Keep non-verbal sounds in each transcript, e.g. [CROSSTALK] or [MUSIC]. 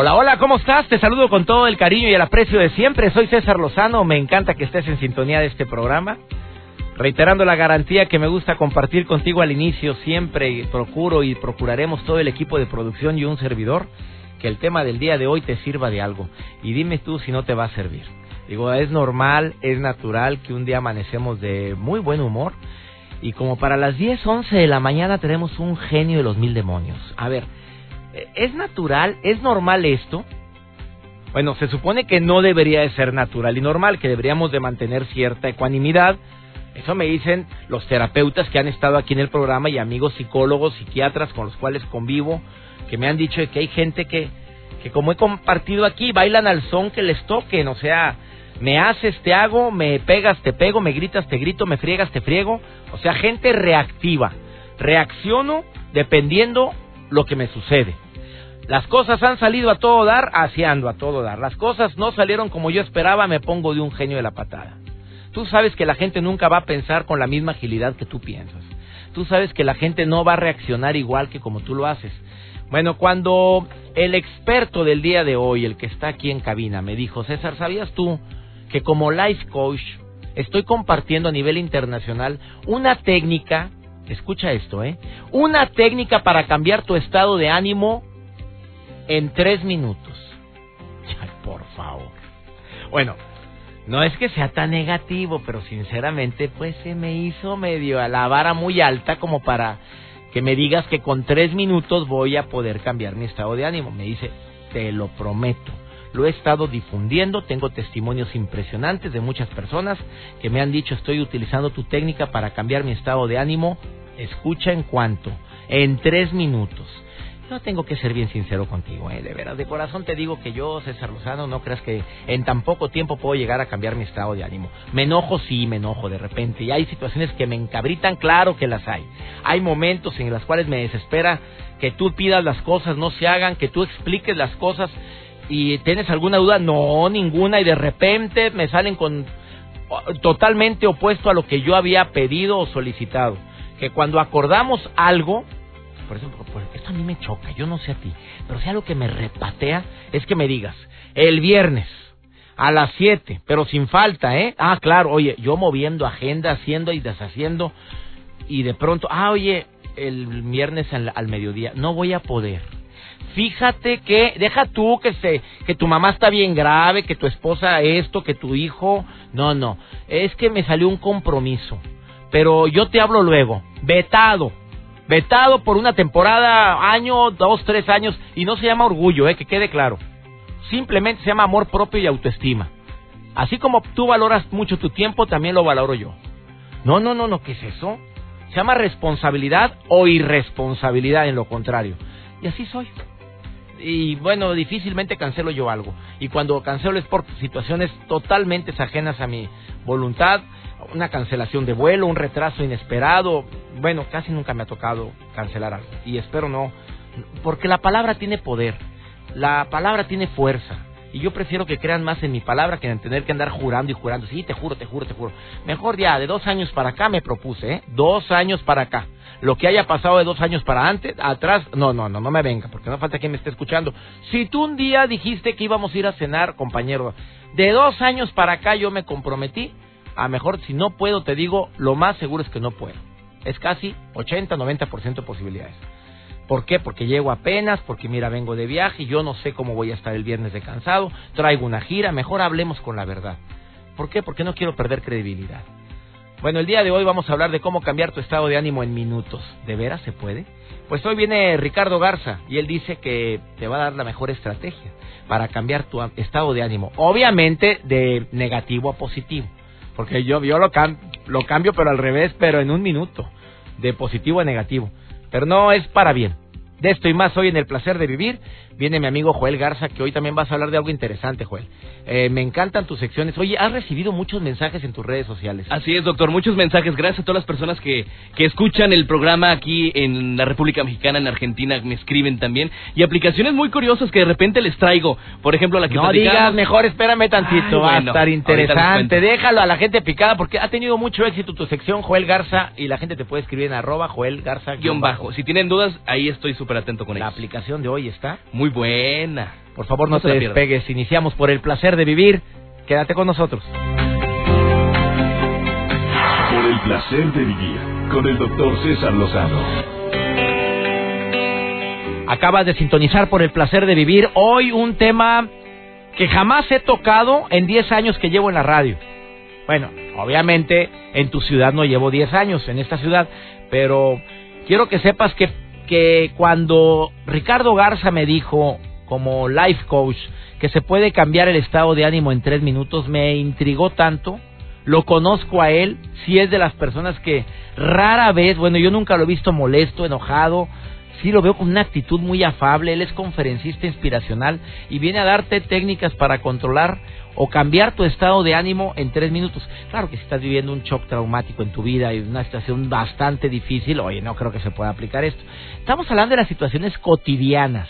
Hola, hola, ¿cómo estás? Te saludo con todo el cariño y el aprecio de siempre. Soy César Lozano, me encanta que estés en sintonía de este programa. Reiterando la garantía que me gusta compartir contigo al inicio, siempre procuro y procuraremos todo el equipo de producción y un servidor que el tema del día de hoy te sirva de algo. Y dime tú si no te va a servir. Digo, es normal, es natural que un día amanecemos de muy buen humor y como para las 10, 11 de la mañana tenemos un genio de los mil demonios. A ver, ¿Es natural? ¿Es normal esto? Bueno, se supone que no debería de ser natural y normal, que deberíamos de mantener cierta ecuanimidad. Eso me dicen los terapeutas que han estado aquí en el programa y amigos psicólogos, psiquiatras con los cuales convivo, que me han dicho que hay gente que, que como he compartido aquí, bailan al son que les toquen, o sea, me haces, te hago, me pegas, te pego, me gritas, te grito, me friegas, te friego, o sea, gente reactiva. Reacciono dependiendo lo que me sucede. Las cosas han salido a todo dar, así ando a todo dar. Las cosas no salieron como yo esperaba, me pongo de un genio de la patada. Tú sabes que la gente nunca va a pensar con la misma agilidad que tú piensas. Tú sabes que la gente no va a reaccionar igual que como tú lo haces. Bueno, cuando el experto del día de hoy, el que está aquí en cabina, me dijo, César, ¿sabías tú que como life coach estoy compartiendo a nivel internacional una técnica, escucha esto, ¿eh? Una técnica para cambiar tu estado de ánimo en tres minutos. Por favor. Bueno, no es que sea tan negativo, pero sinceramente, pues se me hizo medio a la vara muy alta como para que me digas que con tres minutos voy a poder cambiar mi estado de ánimo. Me dice, te lo prometo. Lo he estado difundiendo, tengo testimonios impresionantes de muchas personas que me han dicho estoy utilizando tu técnica para cambiar mi estado de ánimo. Escucha en cuanto, en tres minutos. Yo tengo que ser bien sincero contigo, ¿eh? de veras, de corazón te digo que yo, César Lozano, no creas que en tan poco tiempo puedo llegar a cambiar mi estado de ánimo. Me enojo, sí, me enojo de repente, y hay situaciones que me encabritan, claro que las hay. Hay momentos en los cuales me desespera que tú pidas las cosas, no se hagan, que tú expliques las cosas y tienes alguna duda, no, ninguna, y de repente me salen con totalmente opuesto a lo que yo había pedido o solicitado. Que cuando acordamos algo, por eso, esto a mí me choca, yo no sé a ti, pero si algo que me repatea es que me digas, el viernes a las 7, pero sin falta, ¿eh? Ah, claro, oye, yo moviendo agenda, haciendo y deshaciendo, y de pronto, ah, oye, el viernes al, al mediodía, no voy a poder. Fíjate que, deja tú que se, que tu mamá está bien grave, que tu esposa esto, que tu hijo, no, no, es que me salió un compromiso, pero yo te hablo luego, vetado, vetado por una temporada, año, dos, tres años, y no se llama orgullo, eh, que quede claro. Simplemente se llama amor propio y autoestima. Así como tú valoras mucho tu tiempo, también lo valoro yo. No, no, no, no, ¿qué es eso? Se llama responsabilidad o irresponsabilidad en lo contrario. Y así soy. Y bueno, difícilmente cancelo yo algo. Y cuando cancelo es por situaciones totalmente ajenas a mi voluntad una cancelación de vuelo, un retraso inesperado. Bueno, casi nunca me ha tocado cancelar algo. Y espero no. Porque la palabra tiene poder. La palabra tiene fuerza. Y yo prefiero que crean más en mi palabra que en tener que andar jurando y jurando. Sí, te juro, te juro, te juro. Mejor ya, de dos años para acá me propuse, ¿eh? Dos años para acá. Lo que haya pasado de dos años para antes, atrás, no, no, no, no me venga, porque no falta quien me esté escuchando. Si tú un día dijiste que íbamos a ir a cenar, compañero, de dos años para acá yo me comprometí a mejor si no puedo, te digo, lo más seguro es que no puedo. Es casi 80-90% posibilidades. ¿Por qué? Porque llego apenas, porque mira, vengo de viaje, yo no sé cómo voy a estar el viernes de cansado, traigo una gira, mejor hablemos con la verdad. ¿Por qué? Porque no quiero perder credibilidad. Bueno, el día de hoy vamos a hablar de cómo cambiar tu estado de ánimo en minutos. ¿De veras se puede? Pues hoy viene Ricardo Garza y él dice que te va a dar la mejor estrategia para cambiar tu estado de ánimo. Obviamente de negativo a positivo. Porque yo, yo lo, lo cambio, pero al revés, pero en un minuto. De positivo a negativo. Pero no es para bien. De esto y más hoy en El Placer de Vivir viene mi amigo Joel Garza, que hoy también vas a hablar de algo interesante, Joel. Eh, me encantan tus secciones. Oye, has recibido muchos mensajes en tus redes sociales. Así es, doctor, muchos mensajes. Gracias a todas las personas que, que escuchan el programa aquí en la República Mexicana, en Argentina, me escriben también. Y aplicaciones muy curiosas que de repente les traigo. Por ejemplo, la que No digas, mejor espérame tantito, va a estar interesante. Déjalo a la gente picada porque ha tenido mucho éxito tu sección, Joel Garza, y la gente te puede escribir en arroba Joel Garza. Guión bajo. Si tienen dudas, ahí estoy súper atento con La aplicación de hoy está Muy buena. Por favor, no, te despegues. Iniciamos por el placer de vivir. Quédate con nosotros. Por el placer de vivir con el doctor César Lozano. Acabas de sintonizar por el placer de vivir. Hoy un tema que jamás he tocado en 10 años que llevo en la radio. Bueno, obviamente en tu ciudad no llevo 10 años, en esta ciudad, pero quiero que sepas que, que cuando Ricardo Garza me dijo, como life coach, que se puede cambiar el estado de ánimo en tres minutos, me intrigó tanto. Lo conozco a él, si es de las personas que rara vez, bueno, yo nunca lo he visto molesto, enojado, sí lo veo con una actitud muy afable, él es conferencista inspiracional y viene a darte técnicas para controlar o cambiar tu estado de ánimo en tres minutos. Claro que si estás viviendo un shock traumático en tu vida y una situación bastante difícil, oye, no creo que se pueda aplicar esto. Estamos hablando de las situaciones cotidianas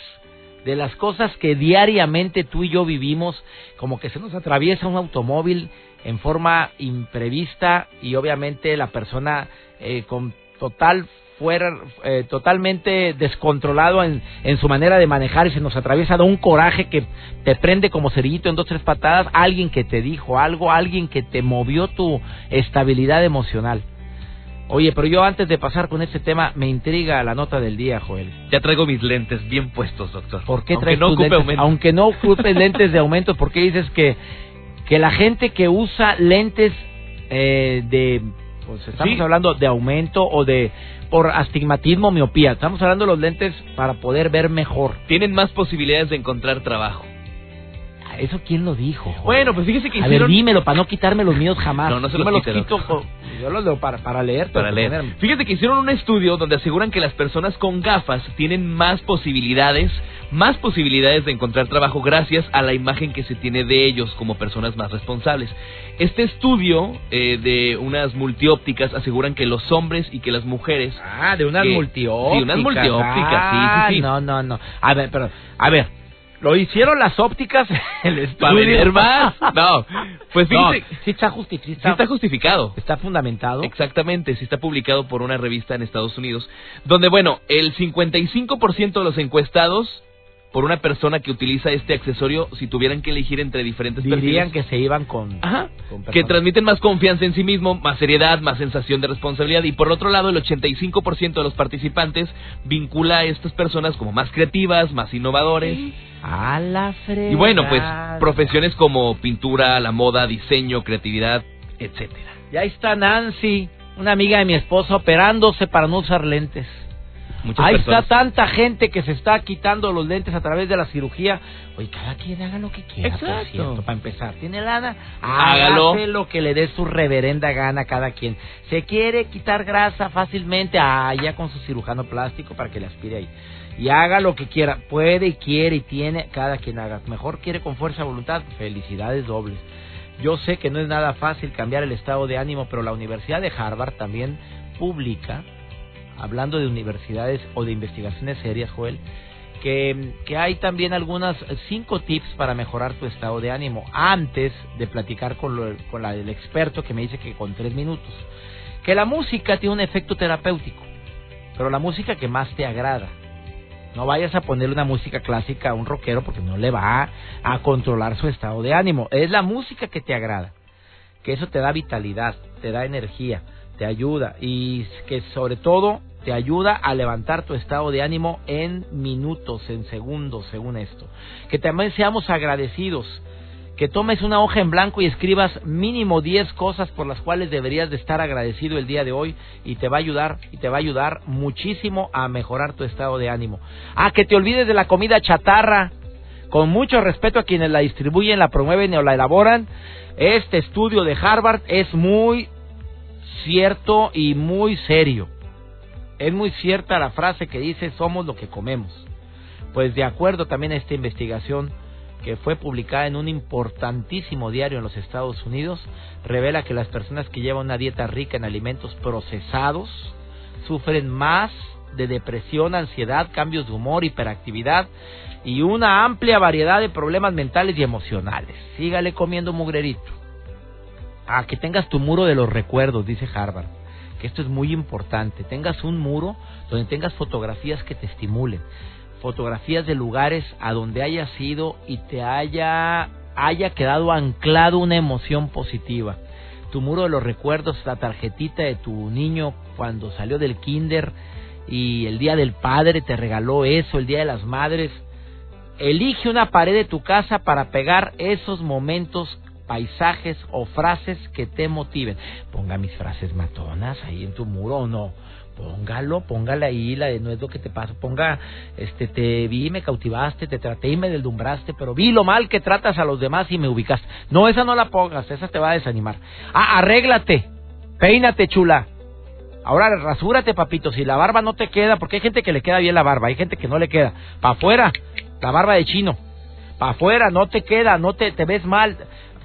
de las cosas que diariamente tú y yo vivimos, como que se nos atraviesa un automóvil en forma imprevista y obviamente la persona eh, con total fuera eh, totalmente descontrolado en, en, su manera de manejar y se nos atraviesa de un coraje que te prende como cerillito en dos tres patadas, alguien que te dijo algo, alguien que te movió tu estabilidad emocional. Oye, pero yo antes de pasar con este tema, me intriga la nota del día, Joel. Ya traigo mis lentes bien puestos, doctor. ¿Por qué traes no lentes? Aumento. Aunque no ocupes [LAUGHS] lentes de aumento, ¿por qué dices que, que la gente que usa lentes eh, de... Pues estamos sí. hablando de aumento o de por astigmatismo, miopía. Estamos hablando de los lentes para poder ver mejor. Tienen más posibilidades de encontrar trabajo. ¿Eso quién lo dijo? Joder? Bueno, pues fíjese que A hicieron... ver, dímelo para no quitarme los míos jamás. No, no se los me los quito. doctor. Yo los leo para, para leer. Para leer. ponerme. Fíjate que hicieron un estudio donde aseguran que las personas con gafas tienen más posibilidades, más posibilidades de encontrar trabajo gracias a la imagen que se tiene de ellos como personas más responsables. Este estudio eh, de unas multiópticas aseguran que los hombres y que las mujeres... Ah, de unas que- multiópticas. Sí, unas multiópticas, Ah, sí, sí, sí. No, no, no. A ver, pero, a ver, ¿lo hicieron las ópticas? [LAUGHS] El estudio. ¿Para vender más? No, pues No, sí está justificado. sí está justificado. Está fundamentado. Exactamente, sí está publicado por una revista en Estados Unidos, donde, bueno, el 55% de los encuestados por una persona que utiliza este accesorio, si tuvieran que elegir entre diferentes Dirían perfiles, que se iban con... Ajá, con que transmiten más confianza en sí mismo, más seriedad, más sensación de responsabilidad. Y por otro lado, el 85% de los participantes vincula a estas personas como más creativas, más innovadores. A la fregada. Y bueno, pues profesiones como pintura, la moda, diseño, creatividad, etcétera. Y ahí está Nancy, una amiga de mi esposa, operándose para no usar lentes. Muchas Ahí personas. está tanta gente que se está quitando los lentes a través de la cirugía. Oye, cada quien haga lo que quiera, por Exacto. cierto, para empezar. ¿Tiene lana? Hágalo. Hágase lo que le dé su reverenda gana a cada quien. ¿Se quiere quitar grasa fácilmente? Ah, ya con su cirujano plástico para que le aspire ahí. Y haga lo que quiera. Puede y quiere y tiene, cada quien haga. Mejor quiere con fuerza voluntad. Felicidades dobles. Yo sé que no es nada fácil cambiar el estado de ánimo, pero la Universidad de Harvard también publica hablando de universidades o de investigaciones serias, Joel, que, que hay también algunas eh, cinco tips para mejorar tu estado de ánimo antes de platicar con, lo- con la del experto que me dice que con tres minutos. Que la música tiene un efecto terapéutico, pero la música que más te agrada. No vayas a ponerle una música clásica a un rockero porque no le va a controlar su estado de ánimo. Es la música que te agrada que eso te da vitalidad, te da energía, te ayuda y que sobre todo te ayuda a levantar tu estado de ánimo en minutos, en segundos, según esto. Que también seamos agradecidos, que tomes una hoja en blanco y escribas mínimo 10 cosas por las cuales deberías de estar agradecido el día de hoy y te va a ayudar y te va a ayudar muchísimo a mejorar tu estado de ánimo. Ah, que te olvides de la comida chatarra, con mucho respeto a quienes la distribuyen, la promueven o la elaboran, este estudio de Harvard es muy cierto y muy serio. Es muy cierta la frase que dice somos lo que comemos. Pues de acuerdo también a esta investigación que fue publicada en un importantísimo diario en los Estados Unidos, revela que las personas que llevan una dieta rica en alimentos procesados sufren más de depresión, ansiedad, cambios de humor, hiperactividad y una amplia variedad de problemas mentales y emocionales. Sígale comiendo mugrerito. A que tengas tu muro de los recuerdos, dice Harvard que esto es muy importante, tengas un muro donde tengas fotografías que te estimulen, fotografías de lugares a donde hayas ido y te haya, haya quedado anclado una emoción positiva. Tu muro de los recuerdos, la tarjetita de tu niño cuando salió del kinder y el día del padre te regaló eso, el día de las madres. Elige una pared de tu casa para pegar esos momentos paisajes o frases que te motiven. Ponga mis frases matonas ahí en tu muro o no. Póngalo, póngale ahí la de no es lo que te pasa. Ponga, este, te vi, me cautivaste, te traté y me deslumbraste, pero vi lo mal que tratas a los demás y me ubicaste. No, esa no la pongas, esa te va a desanimar. Ah, arréglate, peínate, chula. Ahora rasúrate, papito, si la barba no te queda, porque hay gente que le queda bien la barba, hay gente que no le queda. Pa' afuera, la barba de chino. Pa' afuera, no te queda, no te, te ves mal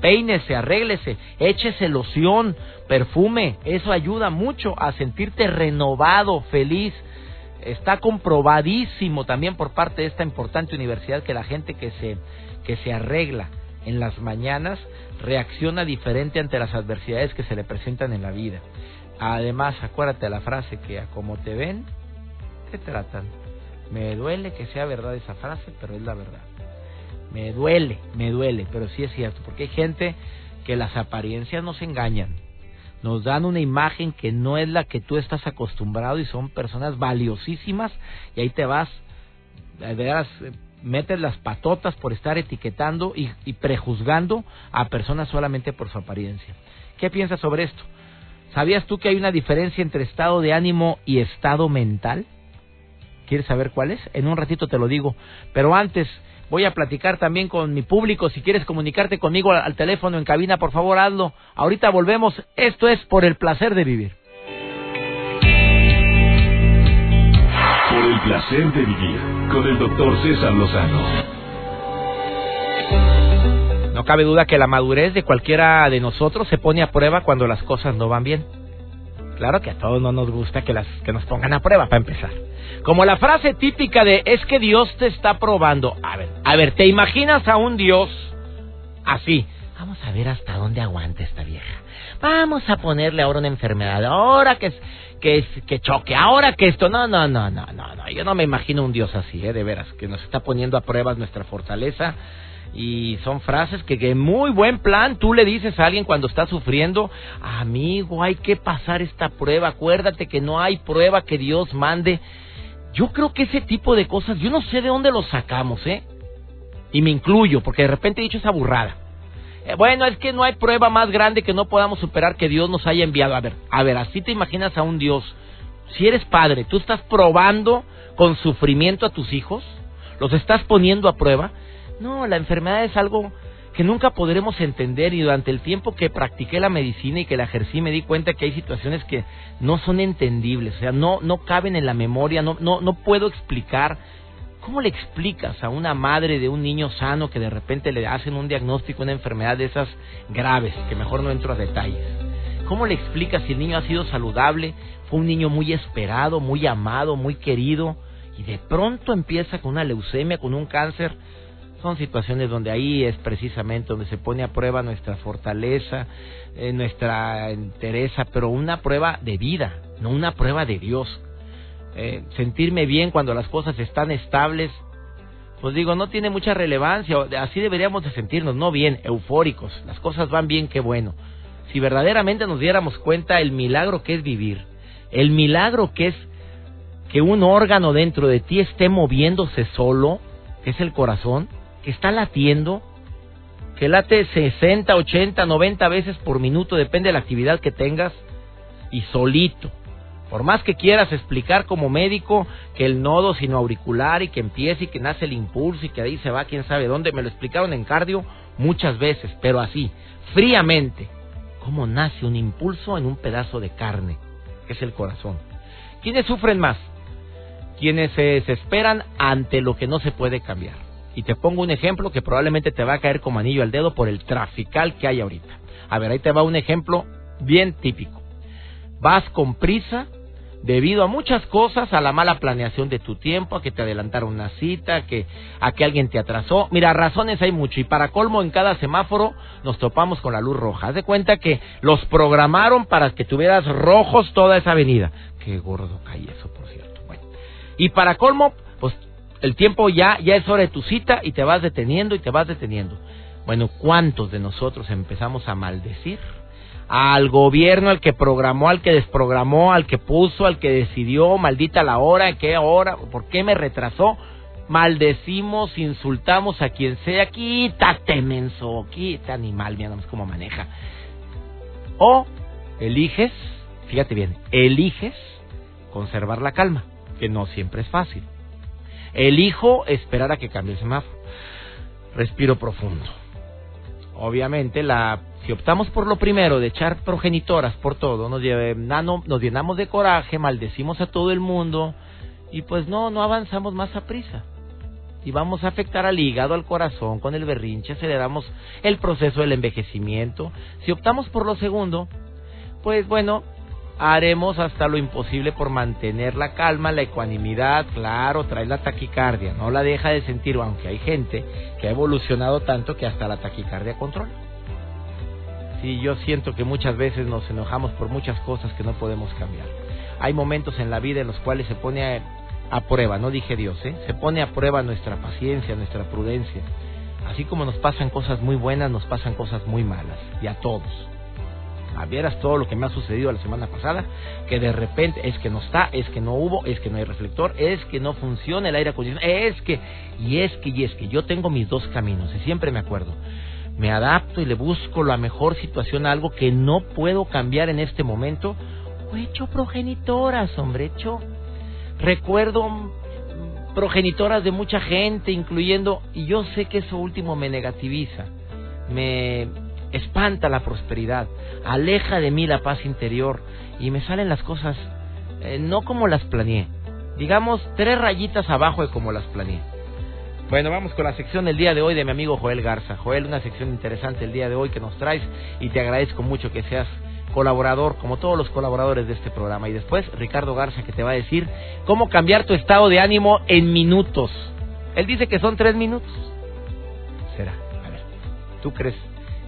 peínese, arréglese, échese loción, perfume, eso ayuda mucho a sentirte renovado, feliz. Está comprobadísimo también por parte de esta importante universidad que la gente que se que se arregla en las mañanas reacciona diferente ante las adversidades que se le presentan en la vida. Además, acuérdate la frase que a como te ven, te tratan. Me duele que sea verdad esa frase, pero es la verdad. Me duele, me duele, pero sí es cierto, porque hay gente que las apariencias nos engañan. Nos dan una imagen que no es la que tú estás acostumbrado y son personas valiosísimas y ahí te vas, de veras, metes las patotas por estar etiquetando y, y prejuzgando a personas solamente por su apariencia. ¿Qué piensas sobre esto? ¿Sabías tú que hay una diferencia entre estado de ánimo y estado mental? ¿Quieres saber cuál es? En un ratito te lo digo. Pero antes, Voy a platicar también con mi público. Si quieres comunicarte conmigo al teléfono en cabina, por favor hazlo. Ahorita volvemos. Esto es por el placer de vivir. Por el placer de vivir con el doctor César Lozano. No cabe duda que la madurez de cualquiera de nosotros se pone a prueba cuando las cosas no van bien. Claro que a todos no nos gusta que, las, que nos pongan a prueba para empezar. Como la frase típica de es que Dios te está probando. A ver, a ver, ¿te imaginas a un Dios así? Vamos a ver hasta dónde aguanta esta vieja. Vamos a ponerle ahora una enfermedad. Ahora que que, que choque. Ahora que esto. No, no, no, no, no, no. Yo no me imagino un Dios así, ¿eh? De veras. Que nos está poniendo a prueba nuestra fortaleza y son frases que, que muy buen plan tú le dices a alguien cuando está sufriendo, amigo, hay que pasar esta prueba, acuérdate que no hay prueba que Dios mande. Yo creo que ese tipo de cosas, yo no sé de dónde los sacamos, ¿eh? Y me incluyo, porque de repente he dicho esa burrada. Eh, bueno, es que no hay prueba más grande que no podamos superar que Dios nos haya enviado. A ver, a ver, así te imaginas a un Dios. Si eres padre, tú estás probando con sufrimiento a tus hijos, los estás poniendo a prueba. No, la enfermedad es algo que nunca podremos entender y durante el tiempo que practiqué la medicina y que la ejercí me di cuenta que hay situaciones que no son entendibles, o sea, no no caben en la memoria, no no no puedo explicar ¿Cómo le explicas a una madre de un niño sano que de repente le hacen un diagnóstico, una enfermedad de esas graves, que mejor no entro a detalles? ¿Cómo le explicas si el niño ha sido saludable, fue un niño muy esperado, muy amado, muy querido, y de pronto empieza con una leucemia, con un cáncer? Son situaciones donde ahí es precisamente donde se pone a prueba nuestra fortaleza, eh, nuestra entereza, pero una prueba de vida, no una prueba de Dios. Eh, sentirme bien cuando las cosas están estables, pues digo, no tiene mucha relevancia, así deberíamos de sentirnos, no bien, eufóricos, las cosas van bien, qué bueno. Si verdaderamente nos diéramos cuenta el milagro que es vivir, el milagro que es que un órgano dentro de ti esté moviéndose solo, que es el corazón, que está latiendo, que late 60, 80, 90 veces por minuto, depende de la actividad que tengas, y solito. Por más que quieras explicar como médico que el nodo sino auricular y que empiece y que nace el impulso y que ahí se va quién sabe dónde, me lo explicaron en cardio muchas veces, pero así, fríamente, cómo nace un impulso en un pedazo de carne, que es el corazón. ¿Quiénes sufren más? Quienes se desesperan ante lo que no se puede cambiar. Y te pongo un ejemplo que probablemente te va a caer como anillo al dedo por el trafical que hay ahorita. A ver, ahí te va un ejemplo bien típico. Vas con prisa debido a muchas cosas, a la mala planeación de tu tiempo, a que te adelantaron una cita, a que, a que alguien te atrasó. Mira, razones hay mucho y para colmo en cada semáforo nos topamos con la luz roja. Haz de cuenta que los programaron para que tuvieras rojos toda esa avenida. Qué gordo cae eso, por cierto. Bueno. Y para colmo, pues el tiempo ya, ya es hora de tu cita y te vas deteniendo y te vas deteniendo. Bueno, ¿cuántos de nosotros empezamos a maldecir? al gobierno, al que programó, al que desprogramó, al que puso, al que decidió, maldita la hora, qué hora, por qué me retrasó. Maldecimos, insultamos a quien sea, quítate menso, quítate animal, mira nomás cómo maneja. O eliges, fíjate bien, eliges conservar la calma, que no siempre es fácil. Elijo esperar a que cambie el semáforo. Respiro profundo. Obviamente la si optamos por lo primero, de echar progenitoras por todo, nos, nos llenamos de coraje, maldecimos a todo el mundo y pues no, no avanzamos más a prisa. Y vamos a afectar al hígado, al corazón, con el berrinche, aceleramos el proceso del envejecimiento. Si optamos por lo segundo, pues bueno, haremos hasta lo imposible por mantener la calma, la ecuanimidad, claro, trae la taquicardia, no la deja de sentir, aunque hay gente que ha evolucionado tanto que hasta la taquicardia controla. Y yo siento que muchas veces nos enojamos por muchas cosas que no podemos cambiar. Hay momentos en la vida en los cuales se pone a, prueba, no dije Dios, ¿eh? se pone a prueba nuestra paciencia, nuestra prudencia. Así como nos pasan cosas muy buenas, nos pasan cosas muy malas, y a todos. Vieras todo lo que me ha sucedido la semana pasada, que de repente es que no está, es que no hubo, es que no hay reflector, es que no funciona el aire acondicionado, es que, y es que, y es que yo tengo mis dos caminos, y siempre me acuerdo. Me adapto y le busco la mejor situación a algo que no puedo cambiar en este momento, o he hecho progenitoras, hombre, hecho recuerdo progenitoras de mucha gente, incluyendo, y yo sé que eso último me negativiza, me espanta la prosperidad, aleja de mí la paz interior y me salen las cosas eh, no como las planeé, digamos tres rayitas abajo de como las planeé. Bueno, vamos con la sección del día de hoy de mi amigo Joel Garza. Joel, una sección interesante el día de hoy que nos traes y te agradezco mucho que seas colaborador, como todos los colaboradores de este programa. Y después, Ricardo Garza, que te va a decir cómo cambiar tu estado de ánimo en minutos. Él dice que son tres minutos. Será. A ver, ¿tú crees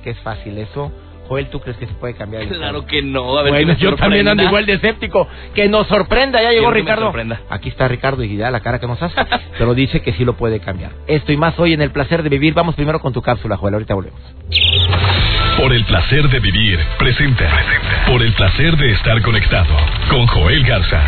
que es fácil eso? Joel, ¿tú crees que se puede cambiar el Claro que no. A ver, bueno, yo también ando igual de escéptico. Que nos sorprenda. Ya llegó Ricardo. Aquí está Ricardo y ya la cara que nos hace. [LAUGHS] pero dice que sí lo puede cambiar. Esto y más hoy en el placer de vivir. Vamos primero con tu cápsula, Joel. Ahorita volvemos. Por el placer de vivir, presenta. presenta. Por el placer de estar conectado con Joel Garza.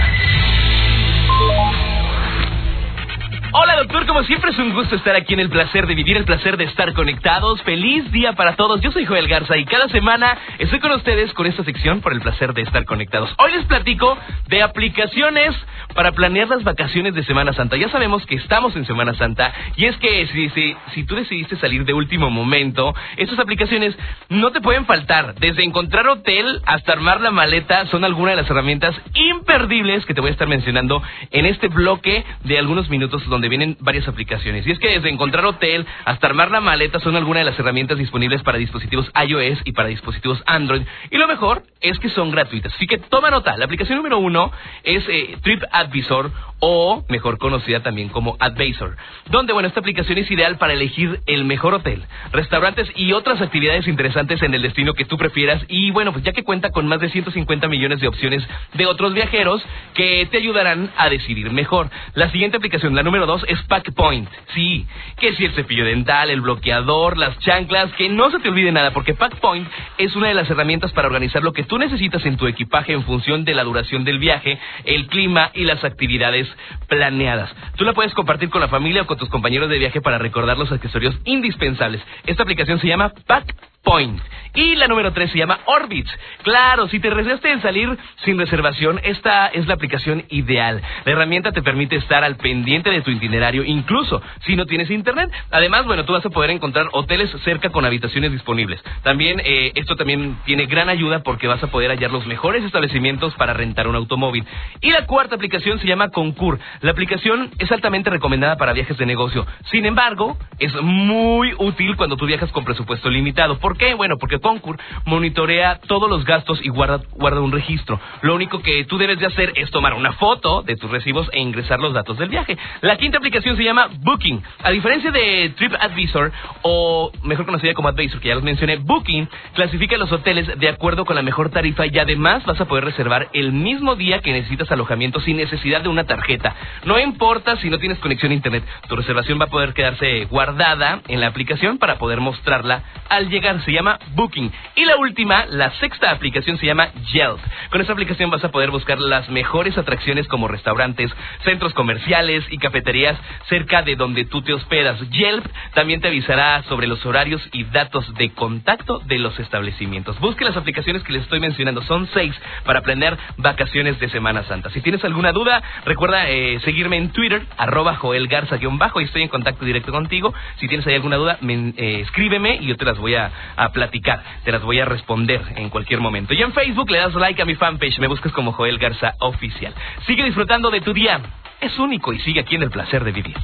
Hola doctor, como siempre es un gusto estar aquí en el placer de vivir, el placer de estar conectados. Feliz día para todos. Yo soy Joel Garza y cada semana estoy con ustedes con esta sección por el placer de estar conectados. Hoy les platico de aplicaciones para planear las vacaciones de Semana Santa. Ya sabemos que estamos en Semana Santa y es que si, si, si tú decidiste salir de último momento, estas aplicaciones no te pueden faltar. Desde encontrar hotel hasta armar la maleta son algunas de las herramientas imperdibles que te voy a estar mencionando en este bloque de algunos minutos vienen varias aplicaciones. Y es que desde encontrar hotel hasta armar la maleta son algunas de las herramientas disponibles para dispositivos iOS y para dispositivos Android. Y lo mejor es que son gratuitas. Así que toma nota. La aplicación número uno es eh, TripAdvisor o mejor conocida también como Advisor, donde bueno, esta aplicación es ideal para elegir el mejor hotel, restaurantes y otras actividades interesantes en el destino que tú prefieras y bueno, pues ya que cuenta con más de 150 millones de opciones de otros viajeros que te ayudarán a decidir mejor. La siguiente aplicación, la número es PackPoint. Sí, que si el cepillo dental, el bloqueador, las chanclas, que no se te olvide nada porque PackPoint es una de las herramientas para organizar lo que tú necesitas en tu equipaje en función de la duración del viaje, el clima y las actividades planeadas. Tú la puedes compartir con la familia o con tus compañeros de viaje para recordar los accesorios indispensables. Esta aplicación se llama Pack Point. Y la número tres se llama Orbitz. Claro, si te arriesgaste en salir sin reservación, esta es la aplicación ideal. La herramienta te permite estar al pendiente de tu itinerario, incluso si no tienes internet. Además, bueno, tú vas a poder encontrar hoteles cerca con habitaciones disponibles. También, eh, esto también tiene gran ayuda porque vas a poder hallar los mejores establecimientos para rentar un automóvil. Y la cuarta aplicación se llama Concur. La aplicación es altamente recomendada para viajes de negocio. Sin embargo, es muy útil cuando tú viajas con presupuesto limitado. ¿Por qué? Bueno, porque Concur monitorea todos los gastos y guarda, guarda un registro. Lo único que tú debes de hacer es tomar una foto de tus recibos e ingresar los datos del viaje. La quinta aplicación se llama Booking. A diferencia de TripAdvisor, o mejor conocida como Advisor, que ya los mencioné, Booking clasifica los hoteles de acuerdo con la mejor tarifa y además vas a poder reservar el mismo día que necesitas alojamiento sin necesidad de una tarjeta. No importa si no tienes conexión a internet, tu reservación va a poder quedarse guardada en la aplicación para poder mostrarla al llegar. Se llama Booking. Y la última, la sexta aplicación se llama Yelp. Con esta aplicación vas a poder buscar las mejores atracciones como restaurantes, centros comerciales y cafeterías cerca de donde tú te hospedas. Yelp también te avisará sobre los horarios y datos de contacto de los establecimientos. Busque las aplicaciones que les estoy mencionando. Son seis para planear vacaciones de Semana Santa. Si tienes alguna duda, recuerda eh, seguirme en Twitter, arroba Joel Garza-bajo y estoy en contacto directo contigo. Si tienes ahí alguna duda, eh, escríbeme y yo te las voy a platicar te las voy a responder en cualquier momento. Y en Facebook le das like a mi fanpage, me buscas como Joel Garza Oficial. Sigue disfrutando de tu día, es único y sigue aquí en el placer de vivir.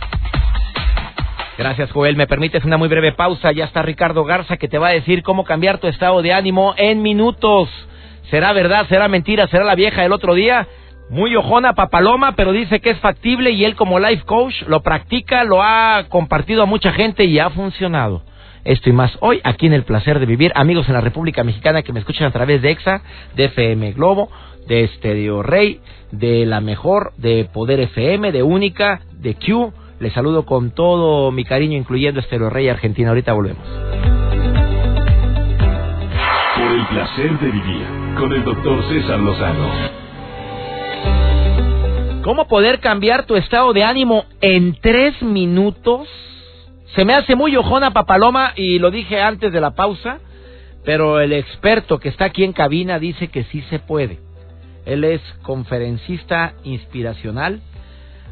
Gracias, Joel. Me permites una muy breve pausa. Ya está Ricardo Garza que te va a decir cómo cambiar tu estado de ánimo en minutos. ¿Será verdad? ¿Será mentira? ¿Será la vieja del otro día? Muy ojona, papaloma, pero dice que es factible y él como life coach lo practica, lo ha compartido a mucha gente y ha funcionado. Esto y más hoy aquí en El Placer de Vivir. Amigos en la República Mexicana que me escuchan a través de EXA, de FM Globo, de Estereo Rey, de La Mejor, de Poder FM, de Única, de Q. Les saludo con todo mi cariño, incluyendo Estereo Rey Argentina. Ahorita volvemos. Por el placer de vivir con el doctor César Lozano. ¿Cómo poder cambiar tu estado de ánimo en tres minutos? Se me hace muy ojona Papaloma y lo dije antes de la pausa, pero el experto que está aquí en cabina dice que sí se puede. Él es conferencista inspiracional,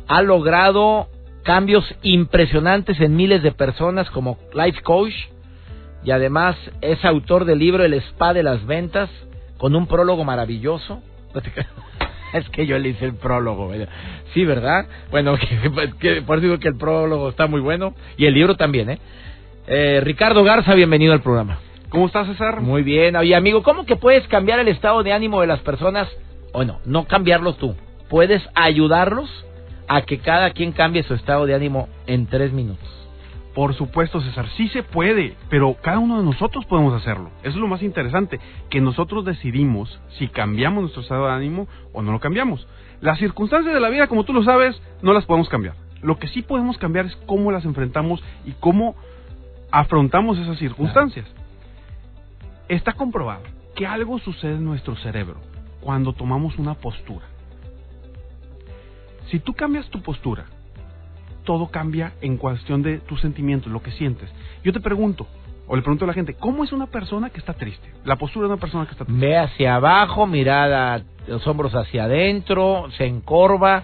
ha logrado cambios impresionantes en miles de personas como life coach y además es autor del libro El Spa de las Ventas con un prólogo maravilloso. [LAUGHS] [LAUGHS] es que yo le hice el prólogo. Sí, ¿verdad? Bueno, [LAUGHS] por eso digo que el prólogo está muy bueno. Y el libro también, ¿eh? ¿eh? Ricardo Garza, bienvenido al programa. ¿Cómo estás, César? Muy bien. Oye, amigo, ¿cómo que puedes cambiar el estado de ánimo de las personas? O no, no cambiarlo tú. Puedes ayudarlos a que cada quien cambie su estado de ánimo en tres minutos. Por supuesto, César, sí se puede, pero cada uno de nosotros podemos hacerlo. Eso es lo más interesante, que nosotros decidimos si cambiamos nuestro estado de ánimo o no lo cambiamos. Las circunstancias de la vida, como tú lo sabes, no las podemos cambiar. Lo que sí podemos cambiar es cómo las enfrentamos y cómo afrontamos esas circunstancias. Está comprobado que algo sucede en nuestro cerebro cuando tomamos una postura. Si tú cambias tu postura, todo cambia en cuestión de tus sentimientos, lo que sientes. Yo te pregunto, o le pregunto a la gente, ¿cómo es una persona que está triste? La postura de una persona que está triste. Ve hacia abajo, mirada, los hombros hacia adentro, se encorva,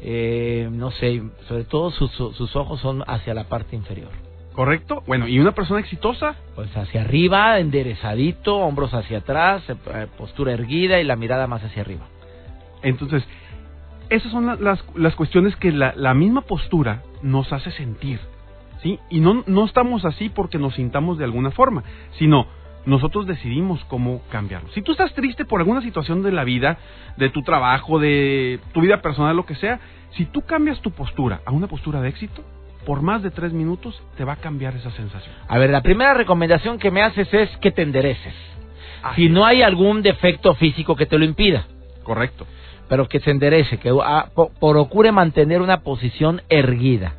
eh, no sé, sobre todo sus, sus ojos son hacia la parte inferior. ¿Correcto? Bueno, ¿y una persona exitosa? Pues hacia arriba, enderezadito, hombros hacia atrás, eh, postura erguida y la mirada más hacia arriba. Entonces, esas son las, las cuestiones que la, la, misma postura nos hace sentir, ¿sí? Y no, no estamos así porque nos sintamos de alguna forma, sino nosotros decidimos cómo cambiarlo. Si tú estás triste por alguna situación de la vida, de tu trabajo, de tu vida personal, lo que sea, si tú cambias tu postura a una postura de éxito, por más de tres minutos te va a cambiar esa sensación. A ver, la primera recomendación que me haces es que te endereces. si no hay algún defecto físico que te lo impida. Correcto pero que se enderece, que ah, procure mantener una posición erguida.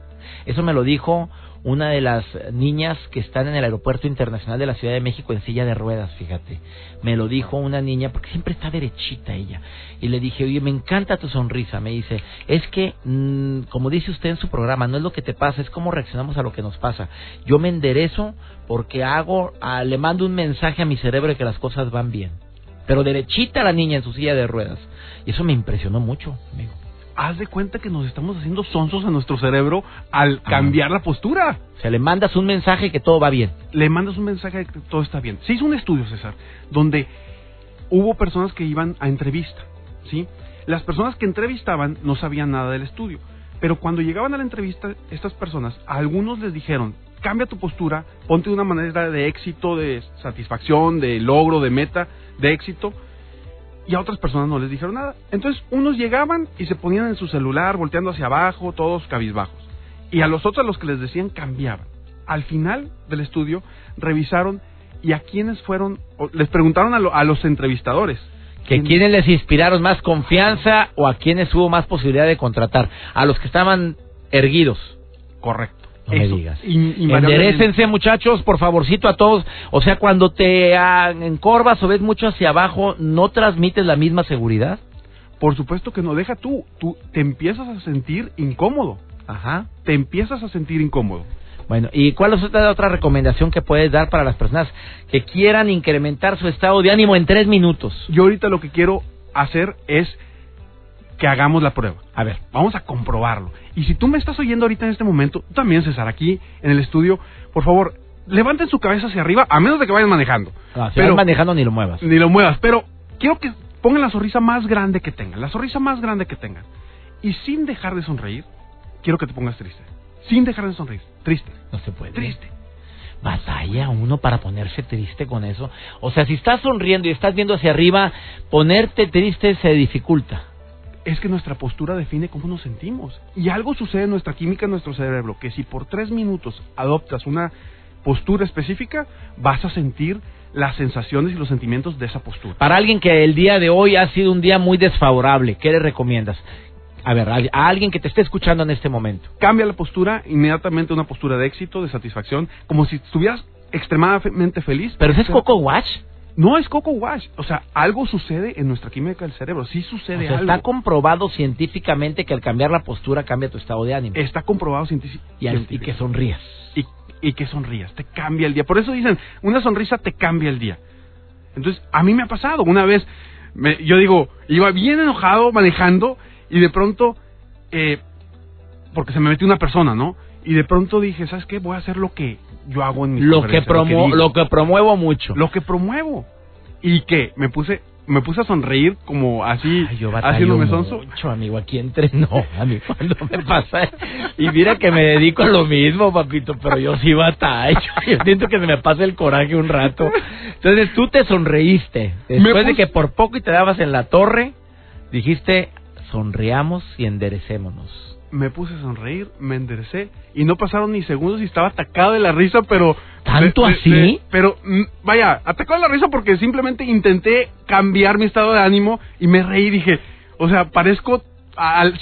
Eso me lo dijo una de las niñas que están en el aeropuerto internacional de la Ciudad de México en silla de ruedas, fíjate. Me lo dijo una niña, porque siempre está derechita ella. Y le dije, oye, me encanta tu sonrisa. Me dice, es que, mm, como dice usted en su programa, no es lo que te pasa, es cómo reaccionamos a lo que nos pasa. Yo me enderezo porque hago, ah, le mando un mensaje a mi cerebro de que las cosas van bien. Pero derechita la niña en su silla de ruedas. Y eso me impresionó mucho, amigo haz de cuenta que nos estamos haciendo sonsos a nuestro cerebro al cambiar la postura. O sea, le mandas un mensaje que todo va bien. Le mandas un mensaje de que todo está bien. Se hizo un estudio, César, donde hubo personas que iban a entrevista, ¿sí? Las personas que entrevistaban no sabían nada del estudio, pero cuando llegaban a la entrevista, estas personas, a algunos les dijeron, cambia tu postura, ponte de una manera de éxito, de satisfacción, de logro, de meta, de éxito, y a otras personas no les dijeron nada. Entonces unos llegaban y se ponían en su celular volteando hacia abajo, todos cabizbajos. Y a los otros, los que les decían, cambiaban. Al final del estudio, revisaron y a quiénes fueron, les preguntaron a, los entrevistadores. ¿Que quiénes les inspiraron más confianza o a quiénes hubo más posibilidad de contratar? A los que estaban erguidos. Correcto. No me digas. Enderecense, muchachos, por favorcito a todos. O sea, cuando te encorvas o ves mucho hacia abajo, ¿no transmites la misma seguridad? Por supuesto que no. Deja tú. Tú te empiezas a sentir incómodo. Ajá. Te empiezas a sentir incómodo. Bueno, ¿y cuál es otra, otra recomendación que puedes dar para las personas que quieran incrementar su estado de ánimo en tres minutos? Yo ahorita lo que quiero hacer es que hagamos la prueba. A ver, vamos a comprobarlo. Y si tú me estás oyendo ahorita en este momento, tú también, César, aquí en el estudio, por favor, levanten su cabeza hacia arriba, a menos de que vayan manejando. Ah, si pero, manejando ni lo muevas. Ni lo muevas, pero quiero que pongan la sonrisa más grande que tengan, la sonrisa más grande que tengan. Y sin dejar de sonreír, quiero que te pongas triste. Sin dejar de sonreír. Triste. No se puede. Triste. Batalla uno para ponerse triste con eso. O sea, si estás sonriendo y estás viendo hacia arriba, ponerte triste se dificulta es que nuestra postura define cómo nos sentimos. Y algo sucede en nuestra química, en nuestro cerebro, que si por tres minutos adoptas una postura específica, vas a sentir las sensaciones y los sentimientos de esa postura. Para alguien que el día de hoy ha sido un día muy desfavorable, ¿qué le recomiendas? A ver, a alguien que te esté escuchando en este momento. Cambia la postura inmediatamente una postura de éxito, de satisfacción, como si estuvieras extremadamente feliz. ¿Pero es Coco Watch? No es Coco Wash. O sea, algo sucede en nuestra química del cerebro. Sí sucede algo. Está comprobado científicamente que al cambiar la postura cambia tu estado de ánimo. Está comprobado científicamente. Y, que sonrías. Y, y que sonrías. Te cambia el día. Por eso dicen, una sonrisa te cambia el día. Entonces, a mí me ha pasado. Una vez, me, yo digo, iba bien enojado manejando y de pronto, eh, porque se me metió una persona, ¿no? Y de pronto dije, ¿sabes qué? Voy a hacer lo que yo hago en mi lo que, promo lo que, promuevo mucho. Lo que promuevo. Y que me puse me puse a sonreír como así Ay, yo haciéndome sonso. mucho, amigo, aquí entrenó a mí cuando me [LAUGHS] pasa. Y mira que me dedico a lo mismo, papito, pero yo sí batallo. [LAUGHS] Yo siento que se me pasa el coraje un rato. Entonces tú te sonreíste. Después de que por poco y te dabas en la torre, dijiste, sonriamos y enderecémonos me puse a sonreír, me enderecé y no pasaron ni segundos y estaba atacado de la risa, pero... ¿Tanto así? pero, mm, vaya, atacado de la risa porque simplemente intenté cambiar mi estado de ánimo y me reí dije, o sea, parezco...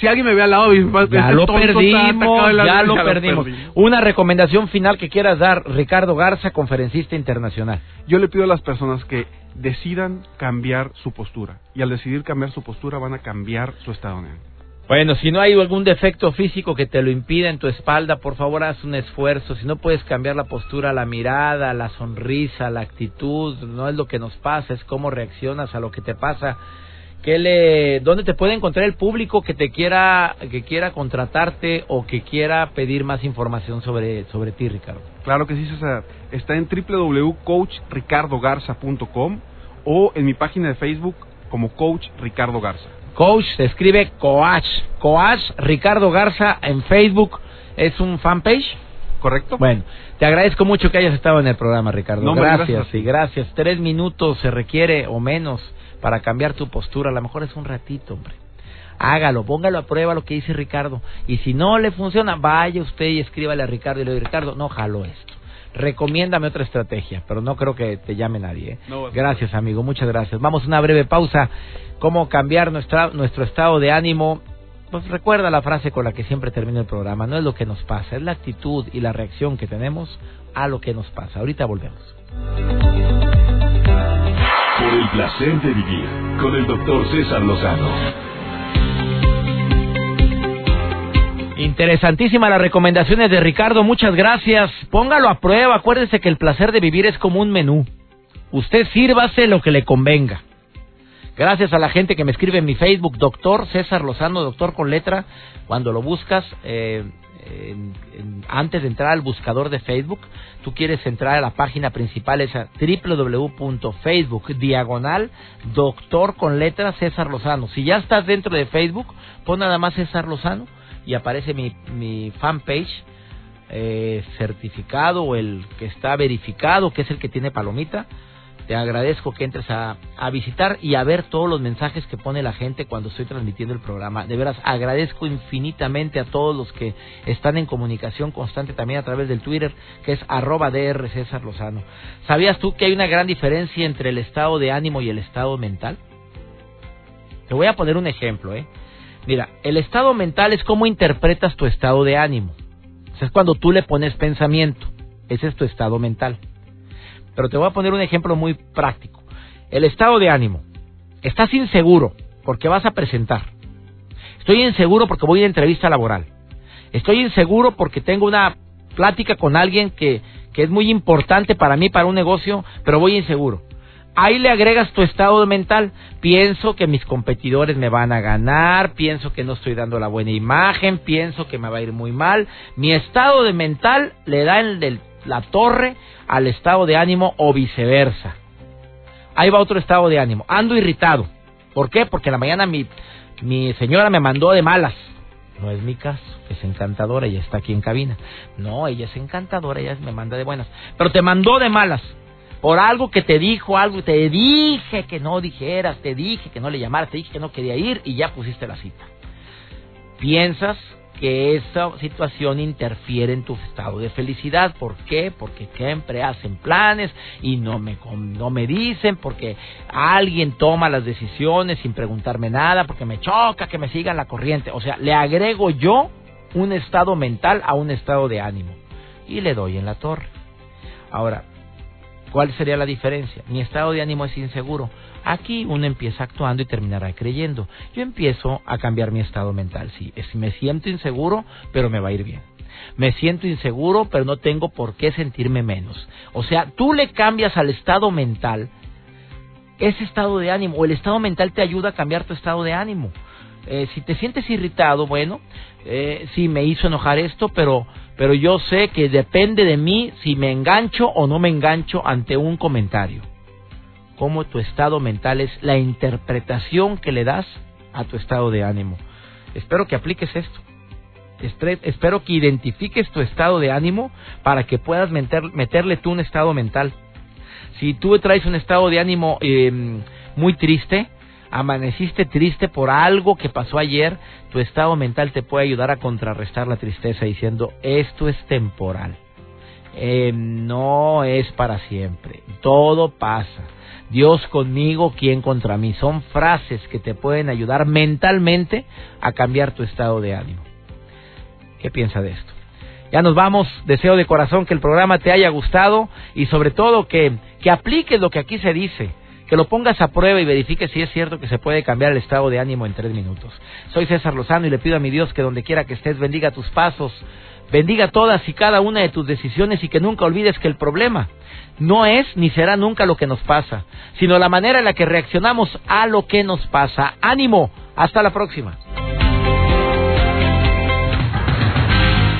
si alguien me ve al lado y ya lo perdimos, ya lo perdimos. Una recomendación final que quieras dar, Ricardo Garza, conferencista internacional. Yo le pido a las personas que decidan cambiar su postura y al decidir cambiar su postura van a cambiar su estado de ánimo. Bueno, si no hay algún defecto físico que te lo impida en tu espalda, por favor haz un esfuerzo. Si no puedes cambiar la postura, la mirada, la sonrisa, la actitud, no es lo que nos pasa, es cómo reaccionas a lo que te pasa. ¿Qué le, ¿Dónde te puede encontrar el público que te quiera, que quiera contratarte o que quiera pedir más información sobre, sobre ti, Ricardo? Claro que sí, César. Está en www.coachricardogarza.com o en mi página de Facebook como Coach Ricardo Garza. Coach se escribe Coach. Coach Ricardo Garza en Facebook. ¿Es un fanpage? ¿Correcto? Bueno, te agradezco mucho que hayas estado en el programa, Ricardo. gracias, y gracias. Tres minutos se requiere o menos para cambiar tu postura. A lo mejor es un ratito, hombre. Hágalo, póngalo a prueba lo que dice Ricardo. Y si no le funciona, vaya usted y escríbale a Ricardo y le diga, Ricardo, no jalo esto. Recomiéndame otra estrategia, pero no creo que te llame nadie. ¿eh? gracias, amigo, muchas gracias. Vamos a una breve pausa. Cómo cambiar nuestra, nuestro estado de ánimo pues recuerda la frase con la que siempre termino el programa, no es lo que nos pasa, es la actitud y la reacción que tenemos a lo que nos pasa. Ahorita volvemos. Por el placer de vivir con el doctor César Lozano. Interesantísimas las recomendaciones de Ricardo, muchas gracias. Póngalo a prueba, acuérdese que el placer de vivir es como un menú. Usted sírvase lo que le convenga. Gracias a la gente que me escribe en mi Facebook, doctor César Lozano, doctor con letra. Cuando lo buscas, eh, antes de entrar al buscador de Facebook, tú quieres entrar a la página principal, es www.facebook, diagonal, doctor con letra César Lozano. Si ya estás dentro de Facebook, pon nada más César Lozano y aparece mi, mi fanpage eh, certificado o el que está verificado, que es el que tiene palomita. Te agradezco que entres a, a, visitar y a ver todos los mensajes que pone la gente cuando estoy transmitiendo el programa. De veras, agradezco infinitamente a todos los que están en comunicación constante también a través del Twitter, que es arroba DR César Lozano. ¿Sabías tú que hay una gran diferencia entre el estado de ánimo y el estado mental? Te voy a poner un ejemplo, ¿eh? Mira, el estado mental es cómo interpretas tu estado de ánimo. es cuando tú le pones pensamiento. Ese es tu estado mental. Pero te voy a poner un ejemplo muy práctico. El estado de ánimo. Estás inseguro porque vas a presentar. Estoy inseguro porque voy a entrevista laboral. Estoy inseguro porque tengo una plática con alguien que, que es muy importante para mí, para un negocio, pero voy inseguro. Ahí le agregas tu estado mental. Pienso que mis competidores me van a ganar, pienso que no estoy dando la buena imagen, pienso que me va a ir muy mal. Mi estado de mental le da el la torre al estado de ánimo o viceversa. Ahí va otro estado de ánimo. Ando irritado. ¿Por qué? Porque en la mañana mi, mi señora me mandó de malas. No es mi caso, es encantadora y está aquí en cabina. No, ella es encantadora, ella me manda de buenas. Pero te mandó de malas por algo que te dijo algo, te dije que no dijeras, te dije que no le llamaras, te dije que no quería ir y ya pusiste la cita. Piensas que esa situación interfiere en tu estado de felicidad. ¿Por qué? Porque siempre hacen planes y no me, no me dicen, porque alguien toma las decisiones sin preguntarme nada, porque me choca que me sigan la corriente. O sea, le agrego yo un estado mental a un estado de ánimo y le doy en la torre. Ahora, ¿Cuál sería la diferencia? Mi estado de ánimo es inseguro. Aquí uno empieza actuando y terminará creyendo. Yo empiezo a cambiar mi estado mental. Sí, me siento inseguro, pero me va a ir bien. Me siento inseguro, pero no tengo por qué sentirme menos. O sea, tú le cambias al estado mental ese estado de ánimo, o el estado mental te ayuda a cambiar tu estado de ánimo. Eh, si te sientes irritado, bueno, eh, sí me hizo enojar esto, pero pero yo sé que depende de mí si me engancho o no me engancho ante un comentario. Cómo tu estado mental es la interpretación que le das a tu estado de ánimo. Espero que apliques esto. Espero que identifiques tu estado de ánimo para que puedas meterle tú un estado mental. Si tú traes un estado de ánimo eh, muy triste, amaneciste triste por algo que pasó ayer, tu estado mental te puede ayudar a contrarrestar la tristeza diciendo, esto es temporal, eh, no es para siempre, todo pasa. Dios conmigo, ¿quién contra mí? Son frases que te pueden ayudar mentalmente a cambiar tu estado de ánimo. ¿Qué piensa de esto? Ya nos vamos, deseo de corazón que el programa te haya gustado y sobre todo que, que apliques lo que aquí se dice que lo pongas a prueba y verifique si es cierto que se puede cambiar el estado de ánimo en tres minutos. Soy César Lozano y le pido a mi Dios que donde quiera que estés bendiga tus pasos, bendiga todas y cada una de tus decisiones y que nunca olvides que el problema no es ni será nunca lo que nos pasa, sino la manera en la que reaccionamos a lo que nos pasa. Ánimo, hasta la próxima.